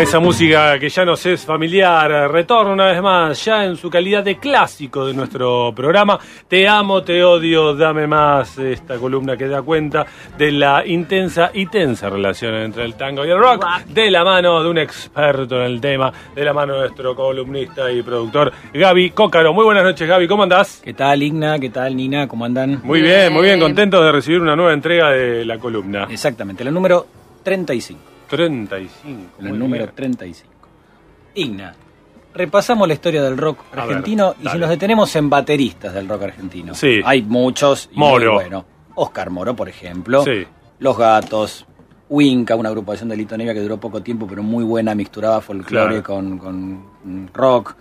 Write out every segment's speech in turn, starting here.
Esa música que ya nos es familiar, retorno una vez más, ya en su calidad de clásico de nuestro programa. Te amo, te odio, dame más. Esta columna que da cuenta de la intensa y tensa relación entre el tango y el rock, de la mano de un experto en el tema, de la mano de nuestro columnista y productor Gaby Cócaro. Muy buenas noches, Gaby, ¿cómo andás? ¿Qué tal, Igna? ¿Qué tal, Nina? ¿Cómo andan? Muy bien, muy bien, contento de recibir una nueva entrega de la columna. Exactamente, la número 35. 35. El número bien. 35. Igna, repasamos la historia del rock A argentino ver, y si nos detenemos en bateristas del rock argentino. Sí. Hay muchos. y Moro. muy bueno. Oscar Moro, por ejemplo. Sí. Los Gatos. Winca, una agrupación de Lito Nevia que duró poco tiempo, pero muy buena, mixturaba folclore Claro. con, con, rock.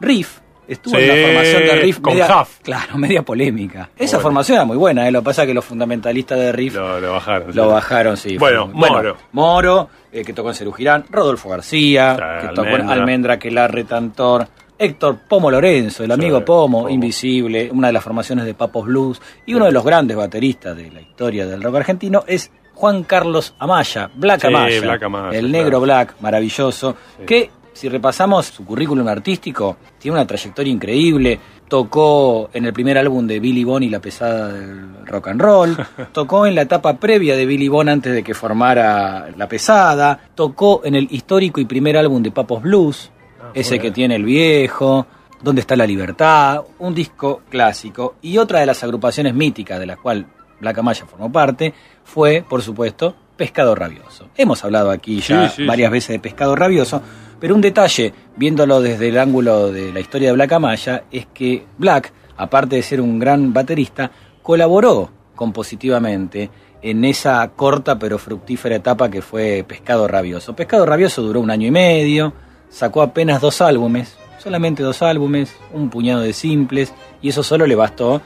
Riff, estuvo Sí, en la formación de Riff con media, Huff. claro, media polémica. Esa Bueno. formación era muy buena, ¿eh? lo que pasa es que los fundamentalistas de Riff Lo, lo bajaron. lo sí. bajaron, sí. Bueno, Fue- Moro. Moro, eh, que tocó en Cerú Girán. Rodolfo García, que tocó en Almendra. Almendra, Quelarre, Tantor. Héctor Pomo Lorenzo, el Sí, amigo Pomo, Pomo. Invisible, una de las formaciones de Papos Blues. Y uno de los grandes bateristas de la historia del rock argentino es Juan Carlos Amaya, Black Sí, Amaya. Black Amaya, el claro. negro Black, maravilloso. Sí. Que, si repasamos su currículum artístico, tiene una trayectoria increíble. Tocó en el primer álbum de Billy Bond y la pesada del rock and roll. Tocó en la etapa previa de Billy Bond antes de que formara la pesada. Tocó en el histórico y primer álbum de Papos Blues, Ah, ese que tiene el viejo. ¿Dónde está la libertad? Un disco clásico. Y otra de las agrupaciones míticas de la cual Black Amaya formó parte fue, por supuesto, Pescado Rabioso. Hemos hablado aquí ya Sí, sí, varias sí. veces de Pescado Rabioso, pero un detalle, viéndolo desde el ángulo de la historia de Black Amaya, es que Black, aparte de ser un gran baterista, colaboró compositivamente en esa corta pero fructífera etapa que fue Pescado Rabioso. Pescado Rabioso duró un año y medio, sacó apenas dos álbumes, solamente dos álbumes, un puñado de simples, y eso solo le bastó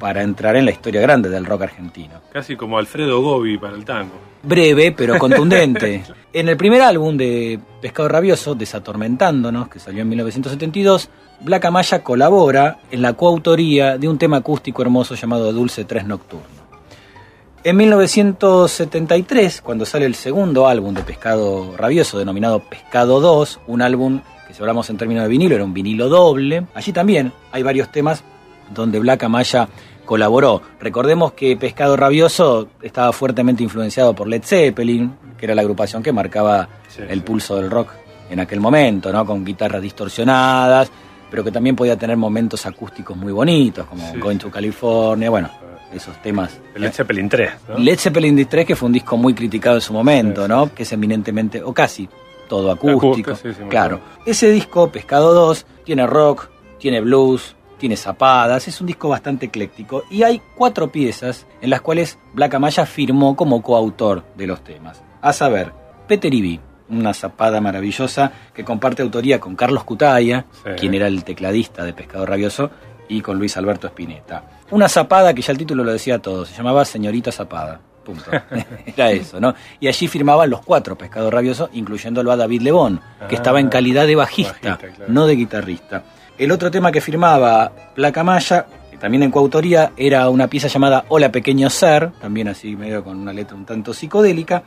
para entrar en la historia grande del rock argentino Casi como Alfredo Gobi para el tango. breve pero contundente. en el primer álbum de Pescado Rabioso, Desatormentándonos, que salió en 1972, Black Amaya colabora en la coautoría de un tema acústico hermoso llamado Dulce Tres Nocturno. En 1973, cuando sale el segundo álbum de Pescado Rabioso, denominado Pescado 2, un álbum que si hablamos en términos de vinilo era un vinilo doble, allí también hay varios temas donde Black Amaya colaboró. Recordemos que Pescado Rabioso estaba fuertemente influenciado por Led Zeppelin, que era la agrupación que marcaba Sí, el sí. pulso del rock en aquel momento, ¿no? Con guitarras distorsionadas, pero que también podía tener momentos acústicos muy bonitos, como Sí, Going to California, bueno, esos temas. El Led Zeppelin 3, ¿no? Led Zeppelin 3, que fue un disco muy criticado en su momento, ¿no? Que es eminentemente, o casi todo acústico. Claro. Ese disco, Pescado 2, tiene rock, tiene blues, tiene zapadas, es un disco bastante ecléctico. Y hay cuatro piezas en las cuales Black Amaya firmó como coautor de los temas. A saber, Peter Ibi, una zapada maravillosa que comparte autoría con Carlos Cutaya, Sí. quien era el tecladista de Pescado Rabioso, y con Luis Alberto Spinetta. Una zapada que ya el título lo decía todo, se llamaba Señorita Zapada. Punto. Era eso, ¿no? Y allí firmaban los cuatro Pescado Rabioso, incluyéndolo a David Lebón, que Ah, estaba en calidad de bajista, bajista, claro. no de guitarrista. El otro tema que firmaba Placa Maya, que también en coautoría, era una pieza llamada Hola Pequeño Ser, también así medio con una letra un tanto psicodélica.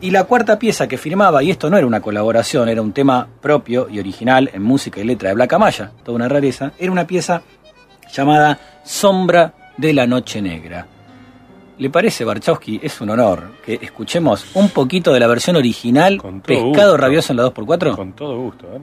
Y la cuarta pieza que firmaba, y esto no era una colaboración, era un tema propio y original en música y letra de Black Amaya, toda una rareza, era una pieza llamada Sombra de la Noche Negra. ¿Le parece, Barchowski? Es un honor que escuchemos un poquito de la versión original, Con todo Pescado gusto. Rabioso en la 2x4. Con todo gusto, ¿eh?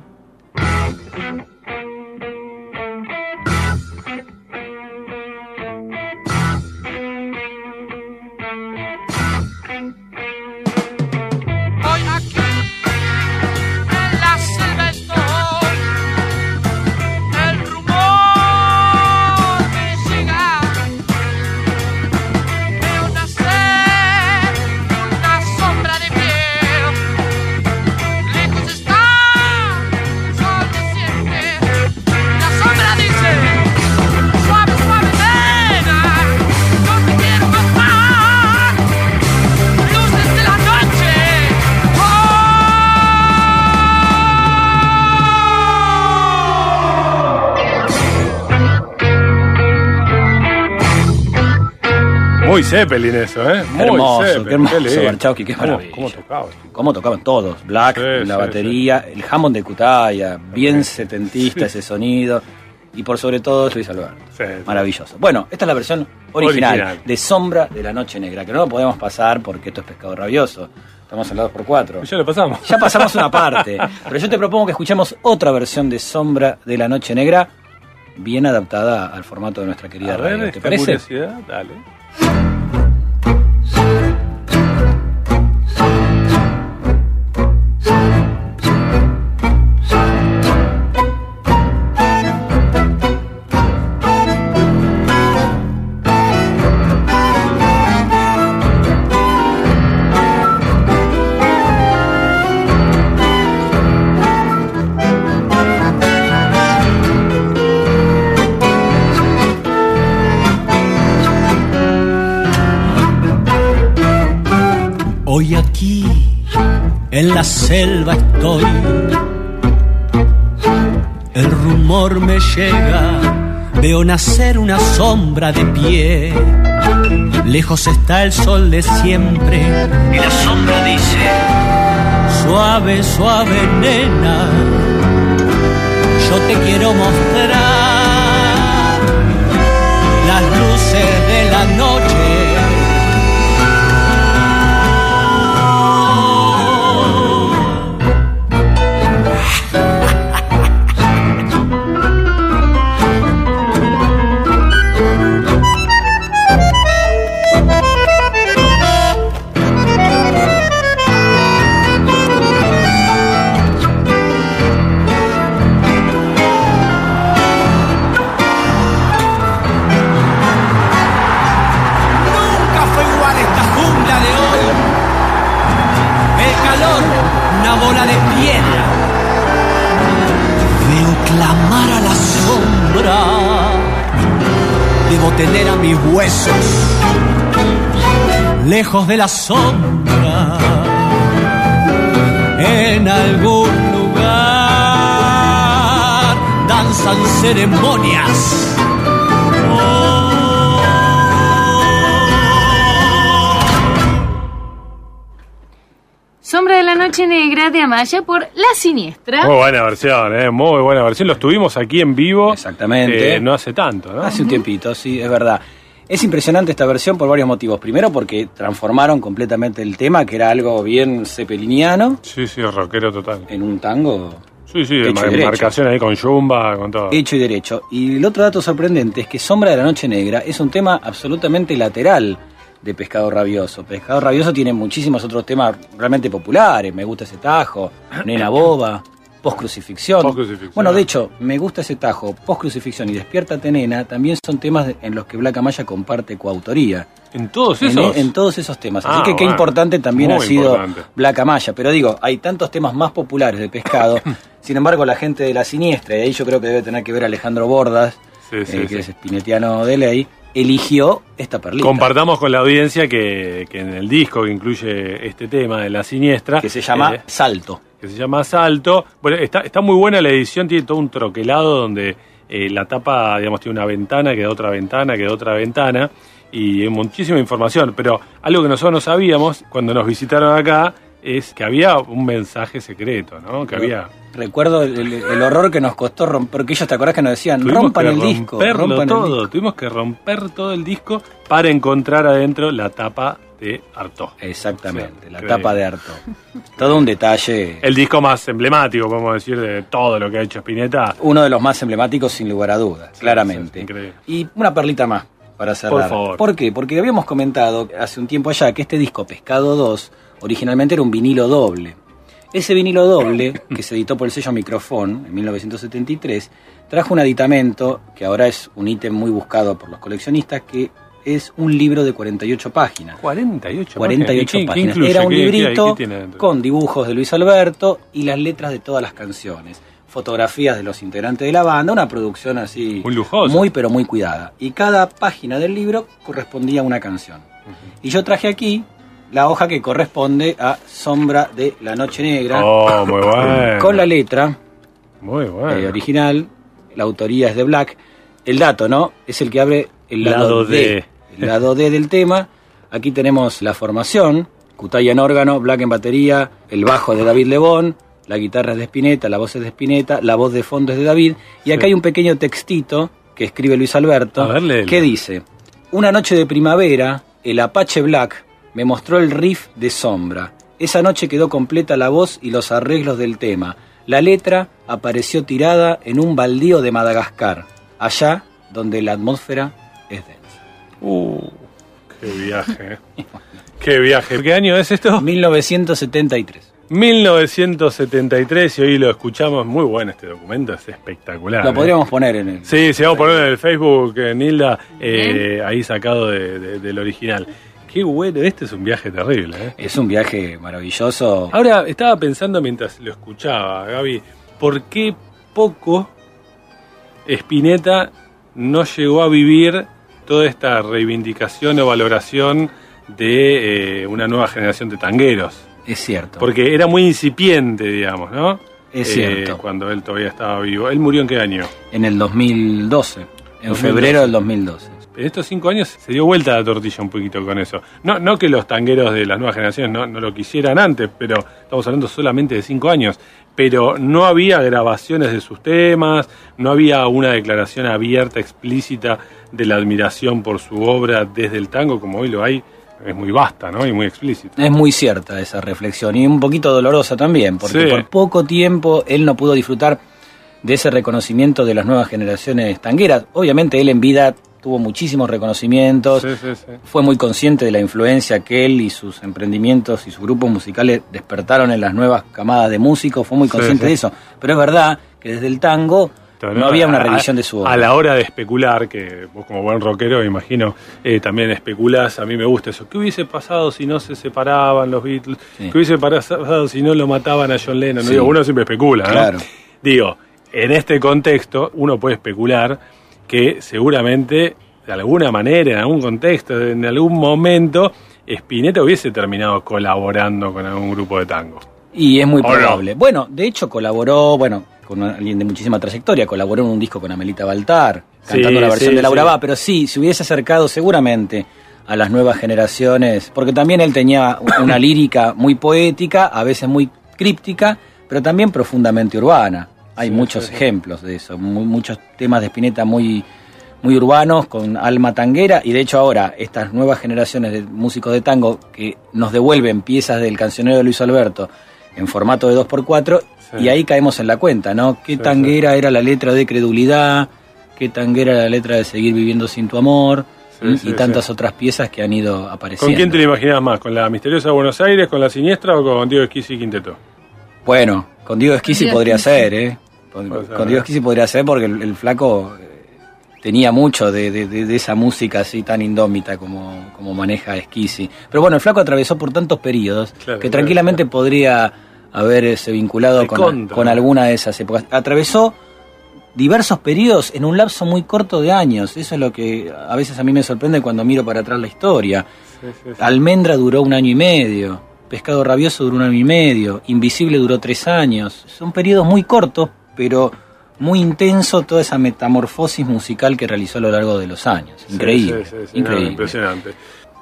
Muy Zeppelin eso, ¿eh? Muy Hermoso, qué hermoso, lindo. Warchowski, qué ¿Cómo- maravilla. ¿Cómo tocaba? Cómo tocaban todos. Black, Sí, la sí, batería, el Hammond de Cutaya, bien setentista ese sonido. Y por sobre todo Luis Alberto. Maravilloso. Bueno, esta es la versión original, Original. de Sombra de la Noche Negra, que no lo podemos pasar porque esto es pescado rabioso. Estamos en la 2x4. Ya lo pasamos. Ya pasamos una parte, pero yo te propongo que escuchemos otra versión de Sombra de la Noche Negra, bien adaptada al formato de nuestra querida A ver, radio. ¿Te parece? curiosidad, dale. Hoy aquí en la selva estoy. El rumor me llega, veo nacer una sombra de pie. Lejos está el sol de siempre y la sombra dice, suave, suave nena, yo te quiero mostrar las luces de la noche. Lejos de la sombra. En algún lugar danzan ceremonias. Sombra de la Noche Negra de Amaya por La Siniestra. Muy buena versión, ¿eh? Muy buena versión. Lo estuvimos aquí en vivo. Exactamente. eh, no hace tanto, ¿no? Hace un tiempito, sí, es verdad. Es impresionante esta versión por varios motivos. Primero porque transformaron completamente el tema, que era algo bien cepeliniano, Sí, sí, rockero total. en un tango Sí, sí, marcación ahí con Jumba, con todo. hecho y derecho. Y el otro dato sorprendente es que Sombra de la Noche Negra es un tema absolutamente lateral de Pescado Rabioso. Pescado Rabioso tiene muchísimos otros temas realmente populares. Me gusta ese tajo, Nena Boba, Post Crucifixión. Post-crucifixión. Bueno, de hecho, me gusta ese tajo, Post Crucifixión y Despiértate Nena también son temas en los que Black Amaya comparte coautoría. En todos En, esos. en todos esos temas. Así Ah, que qué importante también ha sido importante. Black Amaya. Pero digo, hay tantos temas más populares de pescado. Sin embargo, la gente de la siniestra, y ahí yo creo que debe tener que ver Alejandro Bordas, Sí, sí, eh, que sí. es espinetiano de ley, eligió esta perlita. Compartamos con la audiencia que, que en el disco que incluye este tema de la siniestra. que se llama eh, Salto. Que se llama Salto. Bueno, está, está muy buena la edición, tiene todo un troquelado donde eh, la tapa, digamos, tiene una ventana, queda otra ventana, queda otra ventana, y hay muchísima información. Pero algo que nosotros no sabíamos cuando nos visitaron acá es que había un mensaje secreto, ¿no? Que había... Recuerdo el, horror que nos costó romper, porque ellos te acordás que nos decían, Tuvimos rompan el disco, rompan el todo, disco. tuvimos que romper todo el disco para encontrar adentro la tapa de Artaud. Exactamente, Sí, la tapa de harto. Todo un detalle. El disco más emblemático, podemos decir, de todo lo que ha hecho Spinetta. Uno de los más emblemáticos, sin lugar a dudas, claramente. y una perlita más para cerrar. favor. ¿Por qué? Porque habíamos comentado hace un tiempo allá que este disco Pescado 2 originalmente era un vinilo doble. Ese vinilo doble, que se editó por el sello Microfón en 1973, trajo un aditamento que ahora es un ítem muy buscado por los coleccionistas, que es un libro de 48 páginas. 48 48 ¿Qué- qué páginas. Era un librito con dibujos de Luis Alberto y las letras de todas las canciones. Fotografías de los integrantes de la banda, una producción así Muy lujosa. muy pero muy cuidada. Y cada página del libro correspondía a una canción. Y yo traje aquí la hoja que corresponde a Sombra de la Noche Negra, Oh, muy bueno. con la letra Muy bueno. eh, original, la autoría es de Black. El dato, ¿no? Es el que abre el lado, Lado D. D. El lado D del tema. Aquí tenemos la formación, Cutaya en órgano, Black en batería, el bajo de David Lebón, la guitarra es de Spinetta, la voz es de Spinetta, la voz de fondo es de David, y acá Sí. hay un pequeño textito que escribe Luis Alberto, ver, que dice, una noche de primavera, el Apache Black me mostró el riff de Sombra. Esa noche quedó completa la voz y los arreglos del tema. La letra apareció tirada en un baldío de Madagascar, allá donde la atmósfera es densa. Uh, qué viaje. eh. qué viaje. ¿Qué año es esto? 1973. 1973 y hoy lo escuchamos. Muy bueno este documento, es espectacular. Lo eh. podríamos poner en el... Sí, sí, vamos a poner en el Facebook, eh, Nilda, eh, ahí sacado de- de- del original. Qué bueno, este es un viaje terrible. ¿eh? Es un viaje maravilloso. Ahora, estaba pensando mientras lo escuchaba, Gaby, ¿por qué poco Spinetta no llegó a vivir toda esta reivindicación o valoración de eh, una nueva generación de tangueros? Es cierto. Porque era muy incipiente, digamos, ¿no? Es Eh, cierto. Cuando él todavía estaba vivo. ¿Él murió en qué año? En el 2012. En 2012. febrero del 2012. En estos cinco años se dio vuelta la tortilla un poquito con eso. No, no que los tangueros de las nuevas generaciones no, no lo quisieran antes, pero estamos hablando solamente de cinco años. Pero no había grabaciones de sus temas, no había una declaración abierta, explícita de la admiración por su obra desde el tango, como hoy lo hay. Es muy vasta, ¿no? Y muy explícita. Es muy cierta esa reflexión y un poquito dolorosa también, porque Sí. por poco tiempo él no pudo disfrutar de ese reconocimiento de las nuevas generaciones tangueras. Obviamente él en vida tuvo muchísimos reconocimientos, Sí, sí, sí. fue muy consciente de la influencia que él y sus emprendimientos y sus grupos musicales despertaron en las nuevas camadas de músicos, fue muy consciente de eso. Pero es verdad que desde el tango no había una revisión de su obra. A la hora de especular, que vos como buen rockero, imagino, eh, también especulás, a mí me gusta eso. ¿Qué hubiese pasado si no se separaban los Beatles? Sí. ¿Qué hubiese pasado si no lo mataban a John Lennon? Sí. Digo, uno siempre especula, ¿no? Claro. Digo, en este contexto, uno puede especular que seguramente, de alguna manera, en algún contexto, en algún momento, Spinetta hubiese terminado colaborando con algún grupo de tango. Y es muy probable. Bueno, de hecho colaboró, bueno, con alguien de muchísima trayectoria, colaboró en un disco con Amelita Baltar, cantando Sí, la versión sí, de Laura sí. Va, pero sí, se hubiese acercado seguramente a las nuevas generaciones, porque también él tenía una lírica muy poética, a veces muy críptica, pero también profundamente urbana. Hay Sí, muchos sí, sí. ejemplos de eso, mu- muchos temas de Spinetta muy muy urbanos, con alma tanguera, y de hecho ahora estas nuevas generaciones de músicos de tango que nos devuelven piezas del cancionero de Luis Alberto en formato de 2x4, Sí. y ahí caemos en la cuenta, ¿no? ¿Qué Sí, tanguera era la letra de credulidad? ¿Qué tanguera era la letra de seguir viviendo sin tu amor? Sí, y, sí, y tantas sí. otras piezas que han ido apareciendo. ¿Con quién te lo imaginabas más? ¿Con la misteriosa Buenos Aires, con la siniestra o con Diego Esquisi y Quinteto? Bueno, con Diego Esquisi podría ser, ¿eh? Con, Diego ¿eh? Esquisi podría ser porque el, el flaco eh, tenía mucho de, de- de- de esa música así tan indómita como, como maneja Esquisi. Pero bueno, el flaco atravesó por tantos periodos Claro, que tranquilamente claro. podría haberse vinculado con, alguna de esas épocas. Atravesó diversos periodos en un lapso muy corto de años. Eso es lo que a veces a mí me sorprende cuando miro para atrás la historia. Sí, sí, sí. Almendra duró un año y medio, Pescado Rabioso duró un año y medio, Invisible duró tres años. Son periodos muy cortos, pero muy intenso toda esa metamorfosis musical que realizó a lo largo de los años. Increíble, sí, sí, sí, no, impresionante.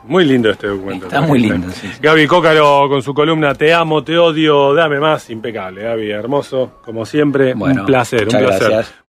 Muy lindo este documento. Está muy lindo. Gaby Cócaro con su columna Te amo, te odio, dame más. Impecable, Gaby, hermoso, como siempre. Bueno, un placer, un placer. gracias.